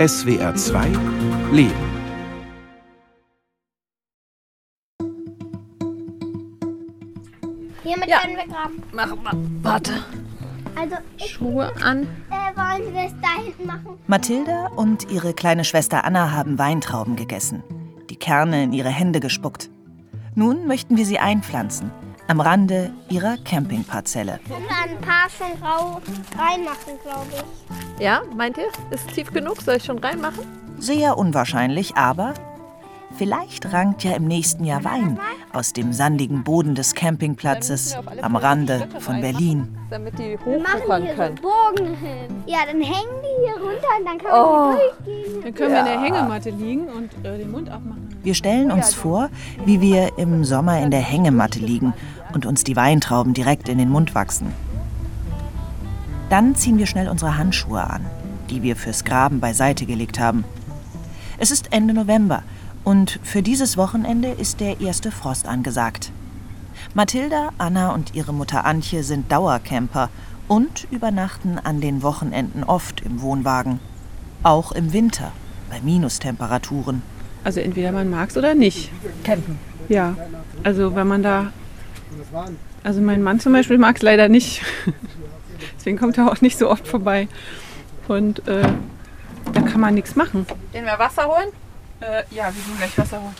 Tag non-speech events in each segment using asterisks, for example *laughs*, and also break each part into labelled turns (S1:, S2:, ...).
S1: SWR 2 Leben.
S2: Hiermit
S3: Ja.
S2: können wir graben.
S3: Mach mal. Warte.
S2: Also, ich,
S3: Schuhe an.
S2: äh, wollen wir es da hinten machen?
S4: Mathilda und ihre kleine Schwester Anna haben Weintrauben gegessen, die Kerne in ihre Hände gespuckt. Nun möchten wir sie einpflanzen, am Rande ihrer Campingparzelle.
S2: Ein paar schon rau reinmachen, glaube ich.
S3: Ja, meint ihr? Ist es tief genug? Soll ich schon reinmachen?
S4: Sehr unwahrscheinlich, aber vielleicht rankt ja im nächsten Jahr Wein aus dem sandigen Boden des Campingplatzes am Rande von Berlin.
S3: Damit die
S2: Wir machen
S3: hochfahren
S2: hier
S3: können.
S2: so Bogen hin. Ja, dann hängen die hier runter und dann kann man
S3: Oh.
S2: durchgehen.
S5: Dann können wir in der Hängematte liegen und äh, den Mund aufmachen.
S4: Wir stellen uns vor, wie wir im Sommer in der Hängematte liegen und uns die Weintrauben direkt in den Mund wachsen. Dann ziehen wir schnell unsere Handschuhe an, die wir fürs Graben beiseite gelegt haben. Es ist Ende November und für dieses Wochenende ist der erste Frost angesagt. Mathilda, Anna und ihre Mutter Antje sind Dauercamper und übernachten an den Wochenenden oft im Wohnwagen. Auch im Winter, bei Minustemperaturen.
S5: Also entweder man mag es oder nicht.
S3: Campen.
S5: Ja, also wenn man da... Also mein Mann zum Beispiel mag es leider nicht. *laughs* Deswegen kommt er auch nicht so oft vorbei. Und äh, da kann man nichts machen.
S3: Gehen wir Wasser holen?
S5: Äh, ja, wir gehen gleich Wasser holen.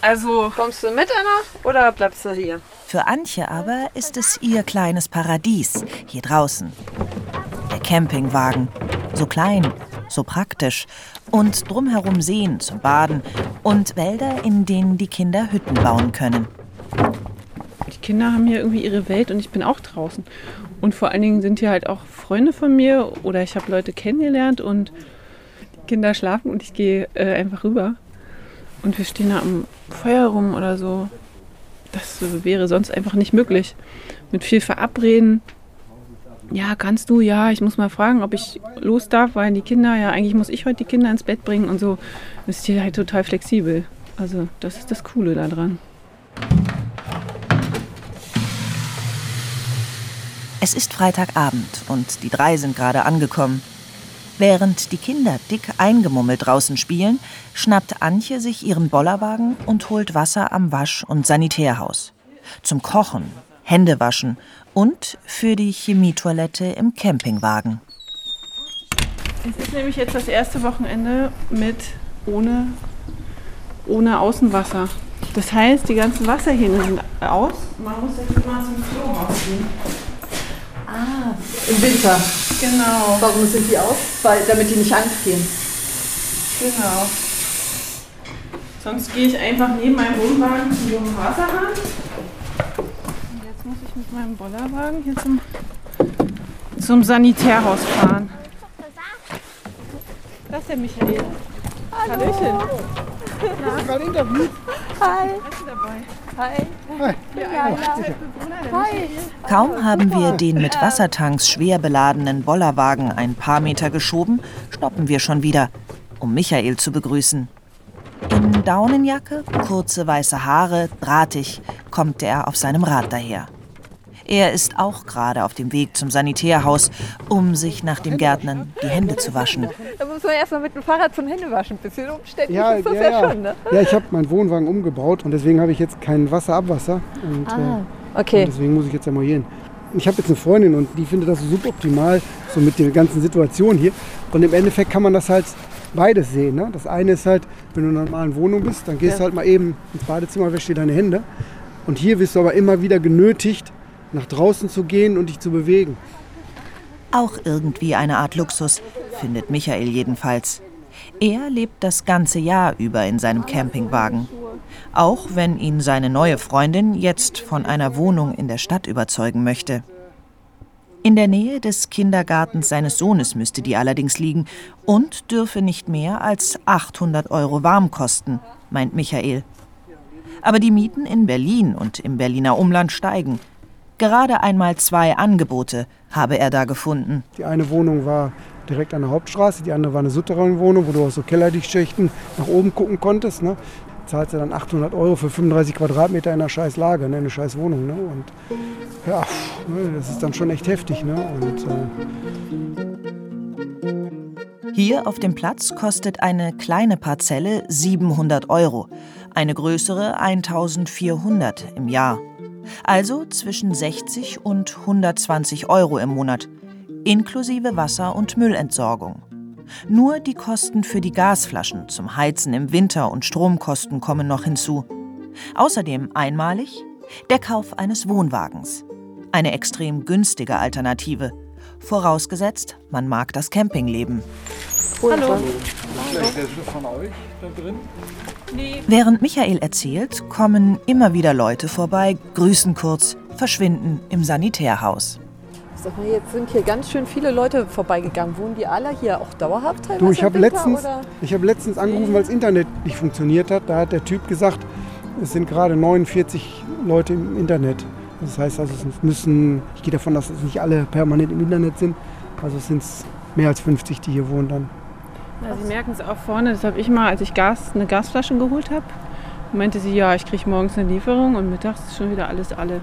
S5: Also,
S3: Kommst du mit, Anna? Oder bleibst du hier?
S4: Für Antje aber ist es ihr kleines Paradies hier draußen. Der Campingwagen. So klein, so praktisch. Und drumherum Seen zum Baden und Wälder, in denen die Kinder Hütten bauen können.
S5: Die Kinder haben hier irgendwie ihre Welt und ich bin auch draußen. Und vor allen Dingen sind hier halt auch Freunde von mir oder ich habe Leute kennengelernt und die Kinder schlafen und ich gehe äh, einfach rüber. Und wir stehen da am Feuer rum oder so. Das wäre sonst einfach nicht möglich. Mit viel Verabreden. Ja, kannst du? Ja, ich muss mal fragen, ob ich los darf, weil die Kinder, ja, eigentlich muss ich heute die Kinder ins Bett bringen und so. Ist hier halt total flexibel. Also, das ist das Coole daran.
S4: Es ist Freitagabend und die drei sind gerade angekommen. Während die Kinder dick eingemummelt draußen spielen, schnappt Antje sich ihren Bollerwagen und holt Wasser am Wasch- und Sanitärhaus. Zum Kochen, Händewaschen und für die Chemietoilette im Campingwagen.
S5: Es ist nämlich jetzt das erste Wochenende mit ohne, ohne Außenwasser. Das heißt, die ganzen Wasserhähne sind aus. Man muss jetzt immer zum Klo rausgehen.
S3: Im Winter.
S5: Genau,
S3: Warum sind die aus? Weil, damit die nicht angehen.
S5: genau. Sonst gehe ich einfach neben meinem Wohnwagen zu so einem Wasserhahn. Und jetzt muss ich mit meinem Bollerwagen hier zum, zum Sanitärhaus fahren. Das ist der Michael. Hallöchen.
S6: Gerade interviewt.
S5: Bist du dabei?
S4: Kaum haben wir den mit Wassertanks schwer beladenen Bollerwagen ein paar Meter geschoben, stoppen wir schon wieder, um Michael zu begrüßen. In Daunenjacke, kurze weiße Haare, drahtig, kommt er auf seinem Rad daher. Er ist auch gerade auf dem Weg zum Sanitärhaus, um sich nach dem Gärtnern die Hände zu waschen.
S3: Da muss man erstmal mit dem Fahrrad zum Händewaschen. Bisschen umständlich
S6: Ja,
S3: ist das
S6: ja,
S3: ja,
S6: ja.
S3: schon, ne?
S6: Ja, ich habe meinen Wohnwagen umgebaut und deswegen habe ich jetzt kein Wasserabwasser. Und,
S3: Ah,
S6: äh,
S3: okay.
S6: und deswegen muss ich jetzt emaillieren. Ich habe jetzt eine Freundin und die findet das so suboptimal, so mit der ganzen Situation hier. Und im Endeffekt kann man das halt beides sehen. Ne? Das eine ist halt, wenn du in einer normalen Wohnung bist, dann gehst du halt mal eben ins Badezimmer, wäschst dir deine Hände. Und hier wirst du aber immer wieder genötigt, nach draußen zu gehen und dich zu bewegen.
S4: Auch irgendwie eine Art Luxus, findet Michael jedenfalls. Er lebt das ganze Jahr über in seinem Campingwagen. Auch wenn ihn seine neue Freundin jetzt von einer Wohnung in der Stadt überzeugen möchte. In der Nähe des Kindergartens seines Sohnes müsste die allerdings liegen und dürfe nicht mehr als 800 Euro warm kosten, meint Michael. Aber die Mieten in Berlin und im Berliner Umland steigen. Gerade einmal zwei Angebote habe er da gefunden.
S6: Die eine Wohnung war direkt an der Hauptstraße, die andere war eine Souterrainwohnung, wo du aus so Kellerdichtschächten nach oben gucken konntest. Ne? Zahlst du dann 800 Euro für 35 Quadratmeter in einer scheiß Lage, ne? eine scheiß Wohnung. Ne? Und ja, ne? das ist dann schon echt heftig. Ne? Und, äh,
S4: Hier auf dem Platz kostet eine kleine Parzelle 700 Euro, eine größere 1400 im Jahr. Also zwischen 60 und 120 Euro im Monat, inklusive Wasser- und Müllentsorgung. Nur die Kosten für die Gasflaschen zum Heizen im Winter und Stromkosten kommen noch hinzu. Außerdem einmalig der Kauf eines Wohnwagens. Eine extrem günstige Alternative. Vorausgesetzt, man mag das Campingleben.
S3: Hallo.
S4: Während Michael erzählt, kommen immer wieder Leute vorbei, grüßen kurz, verschwinden im Sanitärhaus.
S3: Sag mal, jetzt sind hier ganz schön viele Leute vorbeigegangen. Wohnen die alle hier auch dauerhaft teilweise
S6: Du, ich habe letztens, ich hab letztens angerufen, weil das Internet nicht funktioniert hat. Da hat der Typ gesagt, es sind gerade 49 Leute im Internet. Das heißt also, es müssen, ich gehe davon aus, dass nicht alle permanent im Internet sind. Also es sind mehr als 50, die hier wohnen dann.
S5: Ja, Sie merken es auch vorne, das habe ich mal, als ich Gas, eine Gasflasche geholt habe, meinte sie, ja, ich kriege morgens eine Lieferung und mittags ist schon wieder alles alle.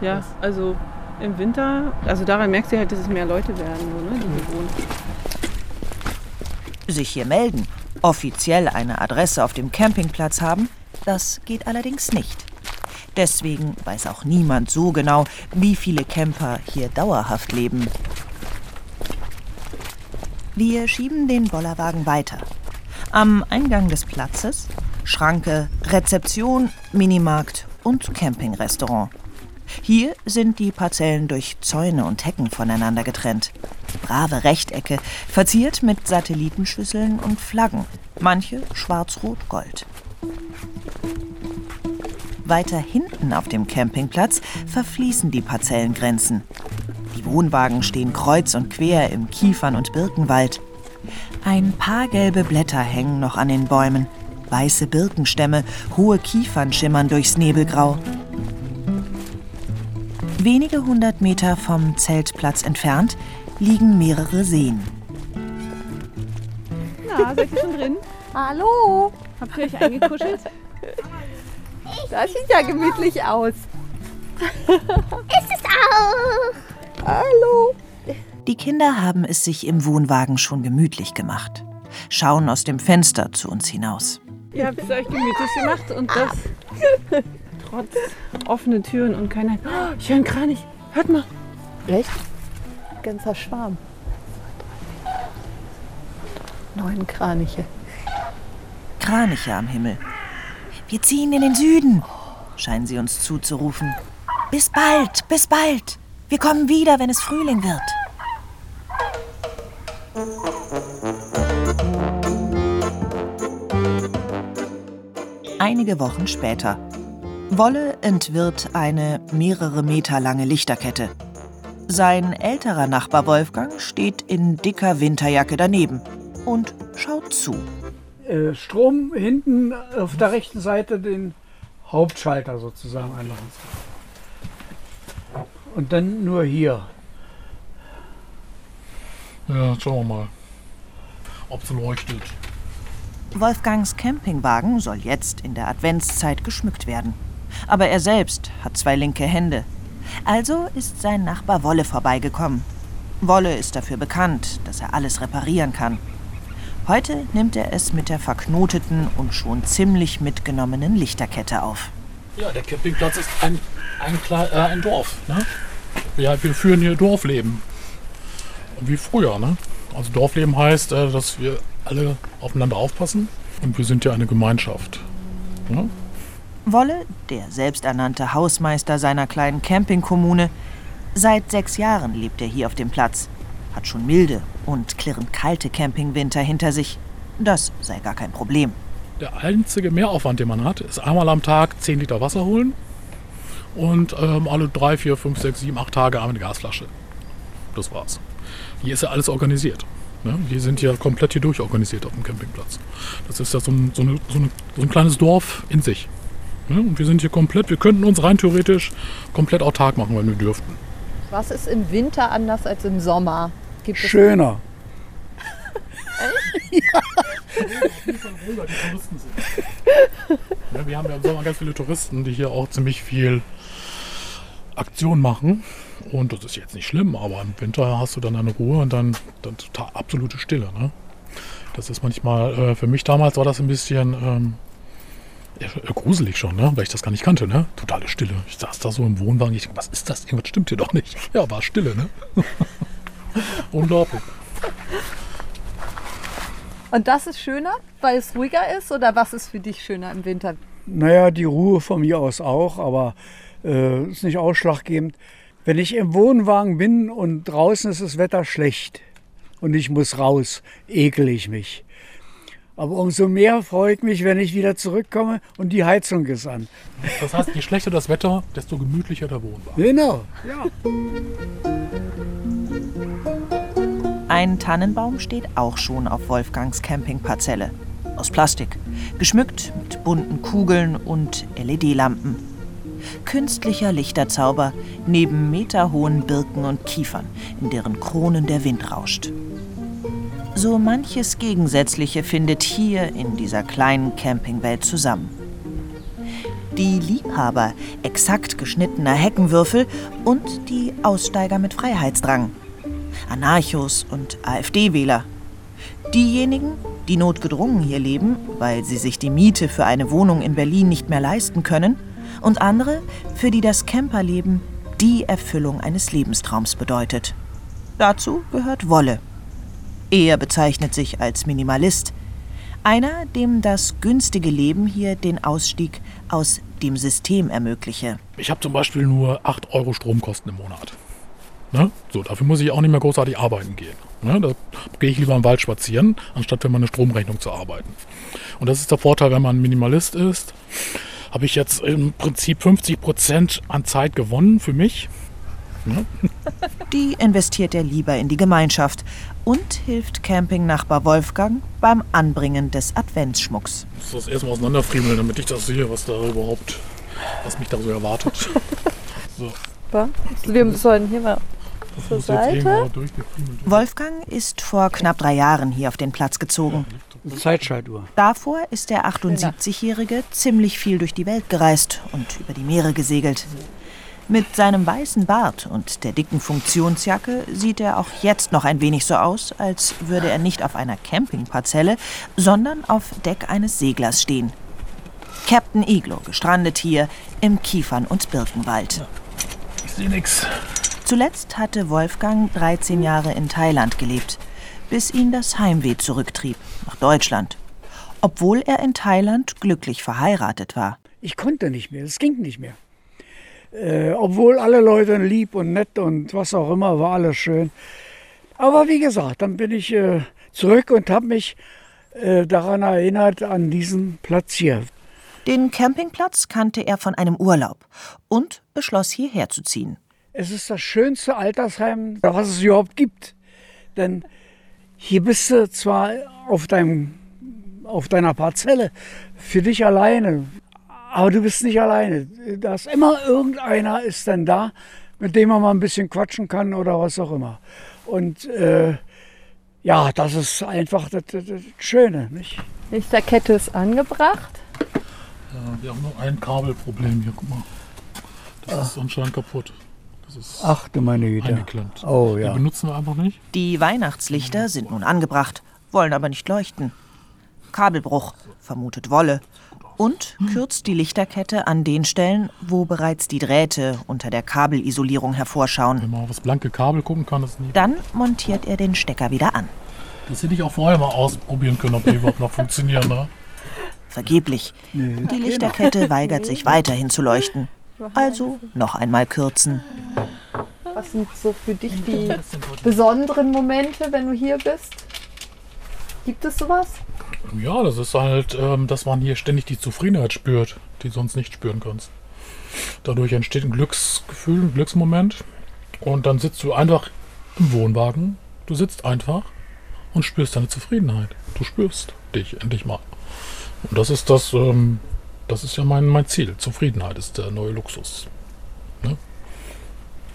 S5: Ja, also im Winter, also daran merkt sie halt, dass es mehr Leute werden, so, ne, die hier wohnen.
S4: Sich hier melden, offiziell eine Adresse auf dem Campingplatz haben, das geht allerdings nicht. Deswegen weiß auch niemand so genau, wie viele Camper hier dauerhaft leben. Wir schieben den Bollerwagen weiter. Am Eingang des Platzes Schranke, Rezeption, Minimarkt und Campingrestaurant. Hier sind die Parzellen durch Zäune und Hecken voneinander getrennt. Brave Rechtecke, verziert mit Satellitenschüsseln und Flaggen, manche schwarz-rot-gold. Weiter hinten auf dem Campingplatz verfließen die Parzellengrenzen. Die Wohnwagen stehen kreuz und quer im Kiefern- und Birkenwald. Ein paar gelbe Blätter hängen noch an den Bäumen. Weiße Birkenstämme, hohe Kiefern schimmern durchs Nebelgrau. Wenige hundert Meter vom Zeltplatz entfernt liegen mehrere Seen.
S5: Na, seid ihr schon drin?
S3: Hallo.
S5: Habt ihr euch eingekuschelt? *laughs*
S3: Das sieht ja gemütlich aus. *laughs*
S2: Ist es auch.
S3: Hallo.
S4: Die Kinder haben es sich im Wohnwagen schon gemütlich gemacht, schauen aus dem Fenster zu uns hinaus.
S5: Ihr habt es euch gemütlich gemacht und das *laughs* trotz offenen Türen und keiner. Oh, ich höre einen Kranich. Hört mal.
S3: Echt? Ganzer Schwarm. Neun Kraniche.
S4: Kraniche am Himmel. Wir ziehen in den Süden, scheinen sie uns zuzurufen. Bis bald, bis bald. Wir kommen wieder, wenn es Frühling wird. Einige Wochen später. Wolle entwirrt eine mehrere Meter lange Lichterkette. Sein älterer Nachbar Wolfgang steht in dicker Winterjacke daneben und schaut zu.
S7: Äh, Strom hinten auf der rechten Seite den Hauptschalter sozusagen anmachen. Und dann nur hier.
S8: Ja, schauen wir mal, ob es leuchtet.
S4: Wolfgangs Campingwagen soll jetzt in der Adventszeit geschmückt werden. Aber er selbst hat zwei linke Hände. Also ist sein Nachbar Wolle vorbeigekommen. Wolle ist dafür bekannt, dass er alles reparieren kann. Heute nimmt er es mit der verknoteten und schon ziemlich mitgenommenen Lichterkette auf.
S8: Ja, der Campingplatz ist ein, ein, Kle- äh, ein Dorf. Ne? Ja, wir führen hier Dorfleben. Wie früher. Ne? Also Dorfleben heißt, äh, dass wir alle aufeinander aufpassen und wir sind ja eine Gemeinschaft. Ne?
S4: Wolle, der selbsternannte Hausmeister seiner kleinen Campingkommune, seit sechs Jahren lebt er hier auf dem Platz, hat schon milde und klirrend kalte Campingwinter hinter sich. Das sei gar kein Problem.
S8: Der einzige Mehraufwand, den man hat, ist einmal am Tag 10 Liter Wasser holen und ähm, alle drei, vier, fünf, sechs, sieben, acht Tage einmal eine Gasflasche. Das war's. Hier ist ja alles organisiert. Ne? Wir sind ja komplett hier durchorganisiert auf dem Campingplatz. Das ist ja so ein, so eine, so eine, so ein kleines Dorf in sich. Ne? Und wir sind hier komplett, wir könnten uns rein theoretisch komplett autark machen, wenn wir dürften.
S3: Was ist im Winter anders als im Sommer? Gibt
S7: Schöner.
S8: die Touristen sind. Ja, wir haben ja im Sommer ganz viele Touristen, die hier auch ziemlich viel Aktion machen. Und das ist jetzt nicht schlimm, aber im Winter hast du dann eine Ruhe und dann, dann total absolute Stille. Ne? Das ist manchmal, äh, für mich damals war das ein bisschen ähm, ja, gruselig schon, ne? weil ich das gar nicht kannte. Ne? Totale Stille. Ich saß da so im Wohnwagen, ich denke, was ist das? Irgendwas stimmt hier doch nicht. Ja, war Stille. Ne? *laughs* *laughs* Unglaublich.
S3: Und das ist schöner, weil es ruhiger ist? Oder was ist für dich schöner im Winter?
S7: Naja, die Ruhe von mir aus auch, aber äh, ist nicht ausschlaggebend. Wenn ich im Wohnwagen bin und draußen ist das Wetter schlecht und ich muss raus, ekel ich mich. Aber umso mehr freue ich mich, wenn ich wieder zurückkomme und die Heizung ist an.
S8: Das heißt, je schlechter das Wetter, desto gemütlicher der Wohnwagen.
S7: Genau, ja. *laughs*
S4: Ein Tannenbaum steht auch schon auf Wolfgangs Campingparzelle. Aus Plastik, geschmückt mit bunten Kugeln und LED-Lampen. Künstlicher Lichterzauber neben meterhohen Birken und Kiefern, in deren Kronen der Wind rauscht. So manches Gegensätzliche findet hier in dieser kleinen Campingwelt zusammen. Die Liebhaber exakt geschnittener Heckenwürfel und die Aussteiger mit Freiheitsdrang. Anarchos und AfD-Wähler. Diejenigen, die notgedrungen hier leben, weil sie sich die Miete für eine Wohnung in Berlin nicht mehr leisten können, und andere, für die das Camperleben die Erfüllung eines Lebenstraums bedeutet. Dazu gehört Wolle. Er bezeichnet sich als Minimalist. Einer, dem das günstige Leben hier den Ausstieg aus dem System ermögliche.
S8: Ich habe zum Beispiel nur 8 Euro Stromkosten im Monat. Ne? So, dafür muss ich auch nicht mehr großartig arbeiten gehen. Ne? Da gehe ich lieber im Wald spazieren, anstatt für meine Stromrechnung zu arbeiten. Und das ist der Vorteil, wenn man Minimalist ist. Habe ich jetzt im Prinzip 50 Prozent an Zeit gewonnen für mich. Ne? *laughs*
S4: Die investiert er lieber in die Gemeinschaft und hilft Campingnachbar Wolfgang beim Anbringen des Adventsschmucks.
S8: Ich muss das erstmal auseinanderfriemeln, damit ich das sehe, was da überhaupt, was mich da so erwartet. *laughs* So,
S3: Wir sollen hier mal Zur Seite?
S4: Wolfgang ist vor knapp drei Jahren hier auf den Platz gezogen.
S7: Zeitschaltuhr.
S4: Davor ist der 78-Jährige ziemlich viel durch die Welt gereist und über die Meere gesegelt. Mit seinem weißen Bart und der dicken Funktionsjacke sieht er auch jetzt noch ein wenig so aus, als würde er nicht auf einer Campingparzelle, sondern auf Deck eines Seglers stehen. Captain Iglo gestrandet hier im Kiefern- und Birkenwald.
S8: Ich sehe nichts.
S4: Zuletzt hatte Wolfgang 13 Jahre in Thailand gelebt, bis ihn das Heimweh zurücktrieb nach Deutschland. Obwohl er in Thailand glücklich verheiratet war.
S7: Ich konnte nicht mehr, es ging nicht mehr. Äh, obwohl alle Leute lieb und nett und was auch immer, war alles schön. Aber wie gesagt, dann bin ich äh, zurück und habe mich äh, daran erinnert, an diesen Platz hier.
S4: Den Campingplatz kannte er von einem Urlaub und beschloss hierher zu ziehen.
S7: Es ist das schönste Altersheim, was es überhaupt gibt. Denn hier bist du zwar auf, deinem, auf deiner Parzelle für dich alleine, aber du bist nicht alleine. Da ist immer irgendeiner ist dann da, mit dem man mal ein bisschen quatschen kann oder was auch immer. Und äh, ja, das ist einfach das, das, das Schöne. Nicht?
S3: Lichterkette ist angebracht.
S8: Ja, wir haben nur ein Kabelproblem hier, guck mal. Das ist anscheinend kaputt. Das ist
S7: Ach du meine Güte.
S8: eingeklemmt.
S7: Oh
S8: Die
S7: ja.
S8: benutzen wir einfach nicht.
S4: Die Weihnachtslichter sind nun angebracht, wollen aber nicht leuchten. Kabelbruch, vermutet Wolle. Und kürzt die Lichterkette an den Stellen, wo bereits die Drähte unter der Kabelisolierung hervorschauen.
S8: Wenn man auf das blanke Kabel gucken kann, ist nie.
S4: Dann montiert er den Stecker wieder an.
S8: Das hätte ich auch vorher mal ausprobieren können, ob die überhaupt noch funktionieren. Ne?
S4: Vergeblich. Die Lichterkette weigert sich weiterhin zu leuchten. Also noch einmal kürzen.
S3: Was sind so für dich die besonderen Momente, wenn du hier bist? Gibt es sowas?
S8: Ja, das ist halt, ähm, dass man hier ständig die Zufriedenheit spürt, die du sonst nicht spüren kannst. Dadurch entsteht ein Glücksgefühl, ein Glücksmoment. Und dann sitzt du einfach im Wohnwagen. Du sitzt einfach und spürst deine Zufriedenheit. Du spürst dich endlich mal. Und das ist das, ähm, das ist ja mein, mein Ziel. Zufriedenheit ist der neue Luxus.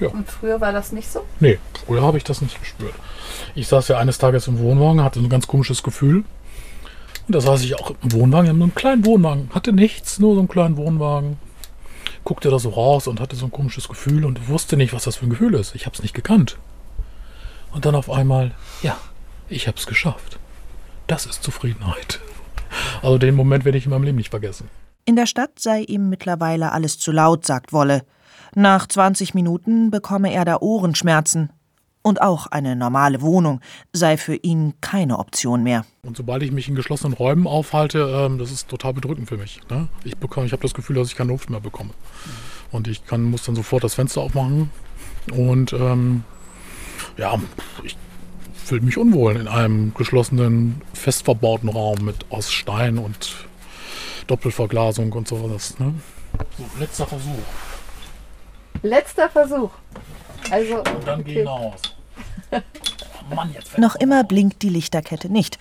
S3: Und früher war das nicht so?
S8: Nee, früher habe ich das nicht gespürt. Ich saß ja eines Tages im Wohnwagen, hatte ein ganz komisches Gefühl. Und da saß ich auch im Wohnwagen, in einem kleinen Wohnwagen. Hatte nichts, nur so einen kleinen Wohnwagen. guckte da so raus und hatte so ein komisches Gefühl und wusste nicht, was das für ein Gefühl ist. Ich habe es nicht gekannt. Und dann auf einmal, ja, ich habe es geschafft. Das ist Zufriedenheit. Also den Moment werde ich in meinem Leben nicht vergessen.
S4: In der Stadt sei ihm mittlerweile alles zu laut, sagt Wolle. Nach 20 Minuten bekomme er da Ohrenschmerzen. Und auch eine normale Wohnung sei für ihn keine Option mehr.
S8: Und sobald ich mich in geschlossenen Räumen aufhalte, ähm, das ist total bedrückend für mich. Ne? Ich, bekomme, ich habe das Gefühl, dass ich keine Luft mehr bekomme. Und ich kann, muss dann sofort das Fenster aufmachen. Und ähm, ja, ich fühle mich unwohl in einem geschlossenen, fest verbauten Raum mit aus Stein und Doppelverglasung und sowas. Ne? So, letzter Versuch.
S3: Letzter Versuch. Also,
S8: Und dann
S3: okay.
S8: geh hinaus. *laughs* Mann, jetzt
S4: Noch immer blinkt die Lichterkette nicht.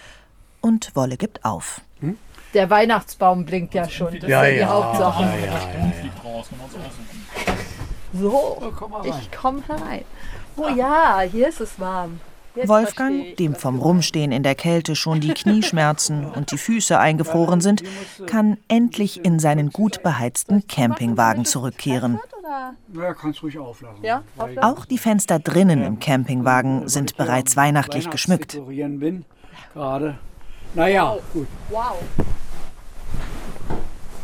S4: Und Wolle gibt auf.
S3: Der Weihnachtsbaum blinkt ja schon. Das
S7: Ja,
S3: ist ja, die
S7: ja,
S3: Hauptsache.
S7: ja, ja.
S3: So, ich komme herein. Oh ja, hier ist es warm.
S4: Wolfgang, dem vom Rumstehen in der Kälte schon die Knieschmerzen *laughs* und die Füße eingefroren sind, kann endlich in seinen gut beheizten Campingwagen zurückkehren. Auch die Fenster drinnen im Campingwagen sind bereits weihnachtlich geschmückt.
S7: Naja, gut.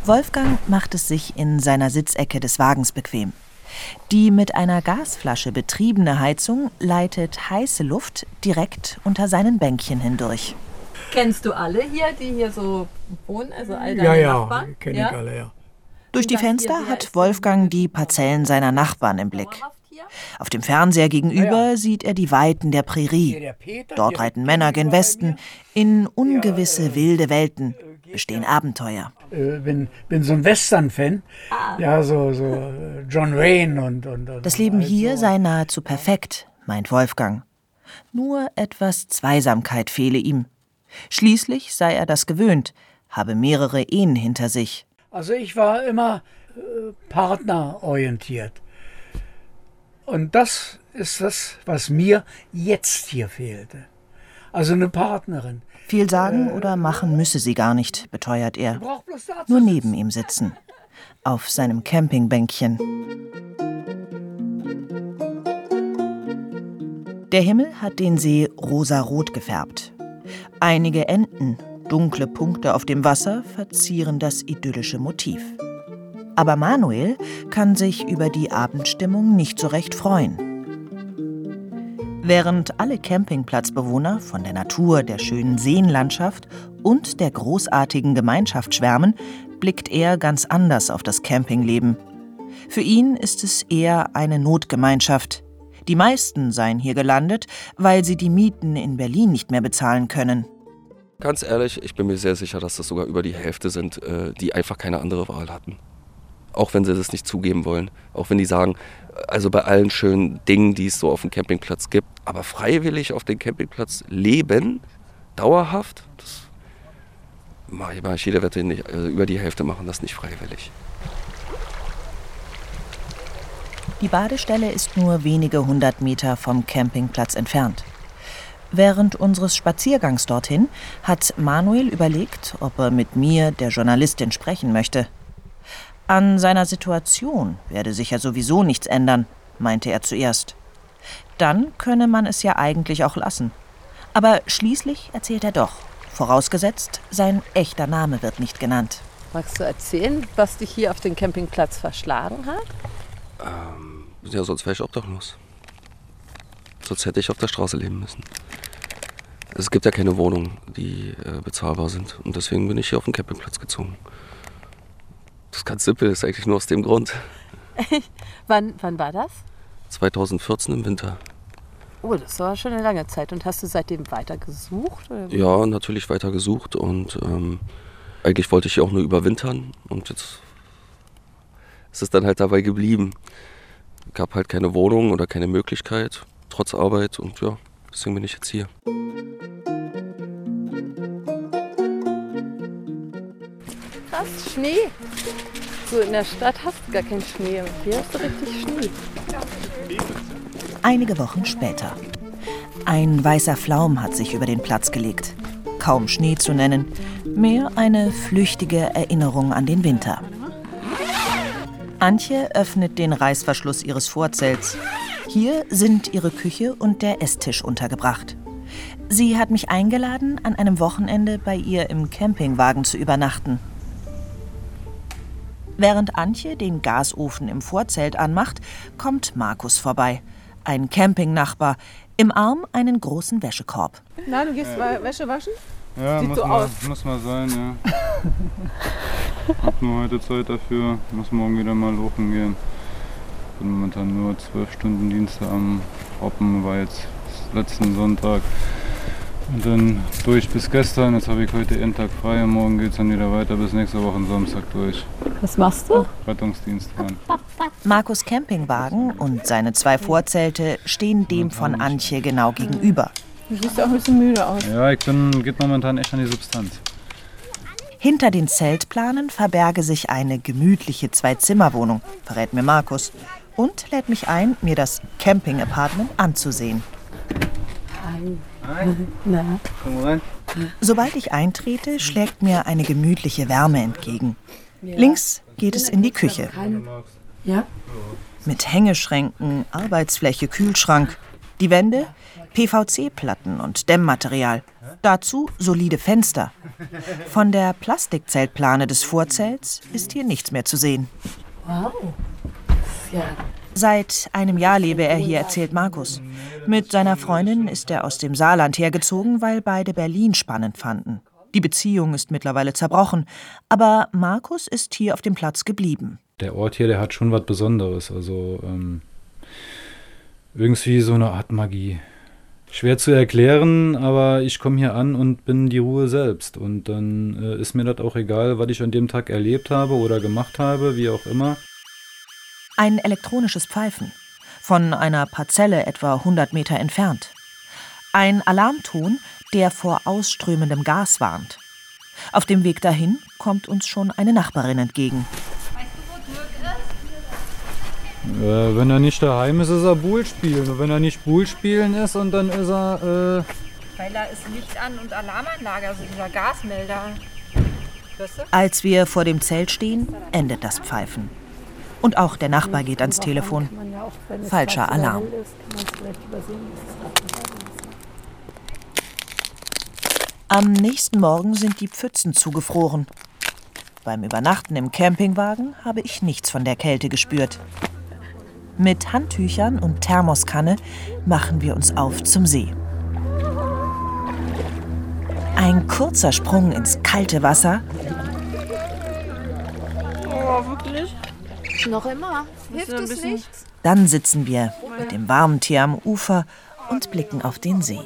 S4: Wolfgang macht es sich in seiner Sitzecke des Wagens bequem. Die mit einer Gasflasche betriebene Heizung leitet heiße Luft direkt unter seinen Bänkchen hindurch.
S3: Kennst du alle hier, die hier so wohnen? Also all deine
S7: Ja, ja,
S3: Nachbarn?
S7: kenne
S3: ja?
S7: ich alle, ja.
S4: Durch die Fenster hat Wolfgang die Parzellen seiner Nachbarn im Blick. Auf dem Fernseher gegenüber sieht er die Weiten der Prärie. Dort reiten Männer gen Westen. In ungewisse wilde Welten bestehen Abenteuer.
S7: Äh, bin, bin so ein Western-Fan. Ja, so, so äh, John Wayne und. und, und
S4: Das Leben
S7: und
S4: hier
S7: so.
S4: sei nahezu perfekt, meint Wolfgang. Nur etwas Zweisamkeit fehle ihm. Schließlich sei er das gewöhnt, habe mehrere Ehen hinter sich.
S7: Also ich war immer äh, partnerorientiert. Und das ist das, was mir jetzt hier fehlte. Also eine Partnerin.
S4: Viel sagen oder machen müsse sie gar nicht, beteuert er. Nur neben ihm sitzen. Auf seinem Campingbänkchen. Der Himmel hat den See rosarot gefärbt. Einige Enten, dunkle Punkte auf dem Wasser, verzieren das idyllische Motiv. Aber Manuel kann sich über die Abendstimmung nicht so recht freuen. Während alle Campingplatzbewohner von der Natur, der schönen Seenlandschaft und der großartigen Gemeinschaft schwärmen, blickt er ganz anders auf das Campingleben. Für ihn ist es eher eine Notgemeinschaft. Die meisten seien hier gelandet, weil sie die Mieten in Berlin nicht mehr bezahlen können.
S9: Ganz ehrlich, ich bin mir sehr sicher, dass das sogar über die Hälfte sind, äh, die einfach keine andere Wahl hatten. Auch wenn sie das nicht zugeben wollen. Auch wenn die sagen, also bei allen schönen Dingen, die es so auf dem Campingplatz gibt, aber freiwillig auf dem Campingplatz leben, dauerhaft, das mache ich, mach ich jede Wette nicht. Also über die Hälfte machen das nicht freiwillig.
S4: Die Badestelle ist nur wenige hundert Meter vom Campingplatz entfernt. Während unseres Spaziergangs dorthin hat Manuel überlegt, ob er mit mir, der Journalistin, sprechen möchte. An seiner Situation werde sich ja sowieso nichts ändern, meinte er zuerst. Dann könne man es ja eigentlich auch lassen. Aber schließlich erzählt er doch, vorausgesetzt, sein echter Name wird nicht genannt.
S3: Magst du erzählen, was dich hier auf den Campingplatz verschlagen hat?
S9: Ja, sonst wäre ich obdachlos. Sonst hätte ich auf der Straße leben müssen. Es gibt ja keine Wohnungen, die äh, bezahlbar sind. Und deswegen bin ich hier auf den Campingplatz gezogen. Das ist ganz simpel, ist eigentlich nur aus dem Grund. *laughs*
S3: Wann, wann war das?
S9: 2014 im Winter.
S3: Oh, das war schon eine lange Zeit. Und hast du seitdem weiter gesucht? Oder?
S9: Ja, natürlich weiter gesucht und ähm, eigentlich wollte ich hier auch nur überwintern und jetzt ist es dann halt dabei geblieben. Gab halt keine Wohnung oder keine Möglichkeit, trotz Arbeit und ja, deswegen bin ich jetzt hier.
S3: Krass, Schnee. So in der Stadt hast du gar keinen Schnee. Hier hast du richtig Schnee.
S4: Einige Wochen später. Ein weißer Flaum hat sich über den Platz gelegt. Kaum Schnee zu nennen, mehr eine flüchtige Erinnerung an den Winter. Antje öffnet den Reißverschluss ihres Vorzelts. Hier sind ihre Küche und der Esstisch untergebracht. Sie hat mich eingeladen, an einem Wochenende bei ihr im Campingwagen zu übernachten. Während Antje den Gasofen im Vorzelt anmacht, kommt Markus vorbei. Ein Campingnachbar, im Arm einen großen Wäschekorb.
S5: Na, du gehst wa- Wäsche waschen?
S10: Ja,
S5: Sieht
S10: muss,
S5: so
S10: mal,
S5: aus.
S10: muss mal sein, ja. Hab nur heute Zeit dafür, muss morgen wieder mal lochen gehen. Bin momentan nur zwölf Stunden Dienste am Hoppen, war jetzt letzten Sonntag. Und dann durch bis gestern, jetzt habe ich heute einen Tag frei und morgen geht es dann wieder weiter bis nächste Woche Samstag durch.
S3: Was machst du?
S10: Rettungsdienst fahren.
S4: Markus Campingwagen und seine zwei Vorzelte stehen dem von Antje genau gegenüber.
S5: Du siehst auch ein bisschen müde aus.
S10: Ja, ich bin, geht momentan echt an die Substanz.
S4: Hinter den Zeltplanen verberge sich eine gemütliche Zwei-Zimmer-Wohnung, verrät mir Markus, und lädt mich ein, mir das Camping-Apartment anzusehen.
S3: Na,
S10: Komm rein.
S4: Sobald ich eintrete, schlägt mir eine gemütliche Wärme entgegen. Links geht es in die Küche.
S3: ja?
S4: Mit Hängeschränken, Arbeitsfläche, Kühlschrank. Die Wände, PVC-Platten und Dämmmaterial. Dazu solide Fenster. Von der Plastikzeltplane des Vorzelts ist hier nichts mehr zu sehen.
S3: Wow. Ja.
S4: Seit einem Jahr lebe er hier, erzählt Markus. Mit seiner Freundin ist er aus dem Saarland hergezogen, weil beide Berlin spannend fanden. Die Beziehung ist mittlerweile zerbrochen, aber Markus ist hier auf dem Platz geblieben.
S10: Der Ort hier, der hat schon was Besonderes. Also ähm, irgendwie so eine Art Magie. Schwer zu erklären, aber ich komme hier an und bin die Ruhe selbst. Und dann äh, ist mir das auch egal, was ich an dem Tag erlebt habe oder gemacht habe, wie auch immer.
S4: Ein elektronisches Pfeifen. Von einer Parzelle etwa 100 Meter entfernt. Ein Alarmton, der vor ausströmendem Gas warnt. Auf dem Weg dahin kommt uns schon eine Nachbarin entgegen.
S10: Äh, wenn er nicht daheim ist, ist er Bull spielen. Und wenn er nicht Bull spielen ist, und dann ist er. Äh,
S11: Weil da ist Licht an und Alarmanlage, also dieser Gasmelder. Hörst du?
S4: Als wir vor dem Zelt stehen, endet das Pfeifen. Und auch der Nachbar geht ans Telefon. Falscher Alarm. Am nächsten Morgen sind die Pfützen zugefroren. Beim Übernachten im Campingwagen habe ich nichts von der Kälte gespürt. Mit Handtüchern und Thermoskanne machen wir uns auf zum See. Ein kurzer Sprung ins kalte Wasser,
S11: Oh, wirklich?
S3: Noch immer. Hilft es nichts?
S4: dann sitzen wir mit dem warmen Tee am Ufer und blicken auf den See.